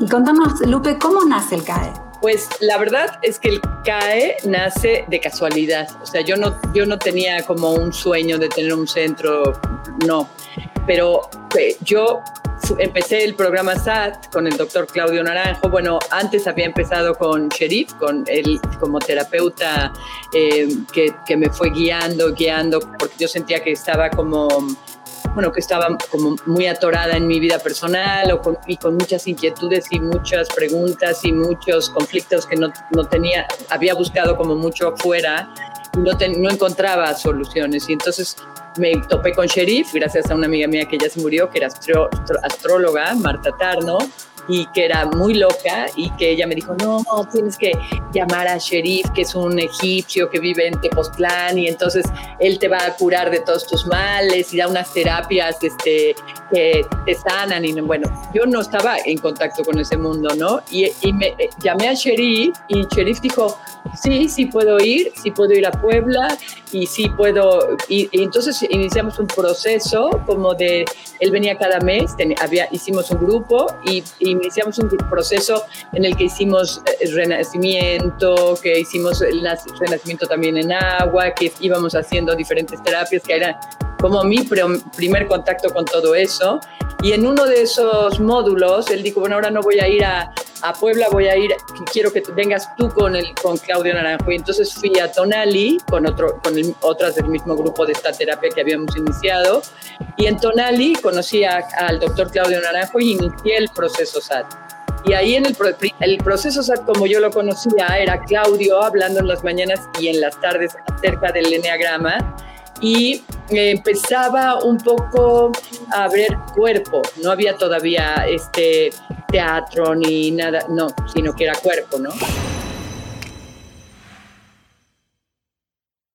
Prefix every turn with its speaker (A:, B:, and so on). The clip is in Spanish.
A: Y contanos, Lupe, ¿cómo nace el CAE?
B: Pues la verdad es que el CAE nace de casualidad. O sea, yo no, yo no tenía como un sueño de tener un centro, no. Pero yo empecé el programa SAT con el doctor Claudio Naranjo. Bueno, antes había empezado con Sherif, con él como terapeuta eh, que, que, me fue guiando, guiando, porque yo sentía que estaba como bueno, que estaba como muy atorada en mi vida personal o con, y con muchas inquietudes y muchas preguntas y muchos conflictos que no, no tenía, había buscado como mucho afuera y no, no encontraba soluciones. Y entonces me topé con Sheriff, gracias a una amiga mía que ya se murió, que era astróloga, Marta Tarno, y que era muy loca y que ella me dijo, no, tienes que llamar a Sheriff, que es un egipcio que vive en Tepoztlán y entonces él te va a curar de todos tus males y da unas terapias este, que te sanan. Y bueno, yo no estaba en contacto con ese mundo, ¿no? Y, y me eh, llamé a Sheriff y Sheriff dijo, sí, sí puedo ir, sí puedo ir a Puebla y sí puedo. Y, entonces iniciamos un proceso como de, él venía cada mes, había, hicimos un grupo y, iniciamos un proceso en el que hicimos el eh, renacimiento, que hicimos el renacimiento también en agua, que íbamos haciendo diferentes terapias, que eran como mi primer contacto con todo eso. Y en uno de esos módulos, él dijo, bueno, ahora no voy a ir a, a Puebla, voy a ir, quiero que vengas tú con, el, con Claudio Naranjo. Y entonces fui a Tonali con, otro, con otras del mismo grupo de esta terapia que habíamos iniciado. Y en Tonali conocí al doctor Claudio Naranjo y inicié el proceso SAT. Y ahí en el, el proceso SAT, como yo lo conocía, era Claudio hablando en las mañanas y en las tardes acerca del eneagrama y empezaba un poco a ver cuerpo, no había todavía este teatro ni nada, no, sino que era cuerpo, ¿no?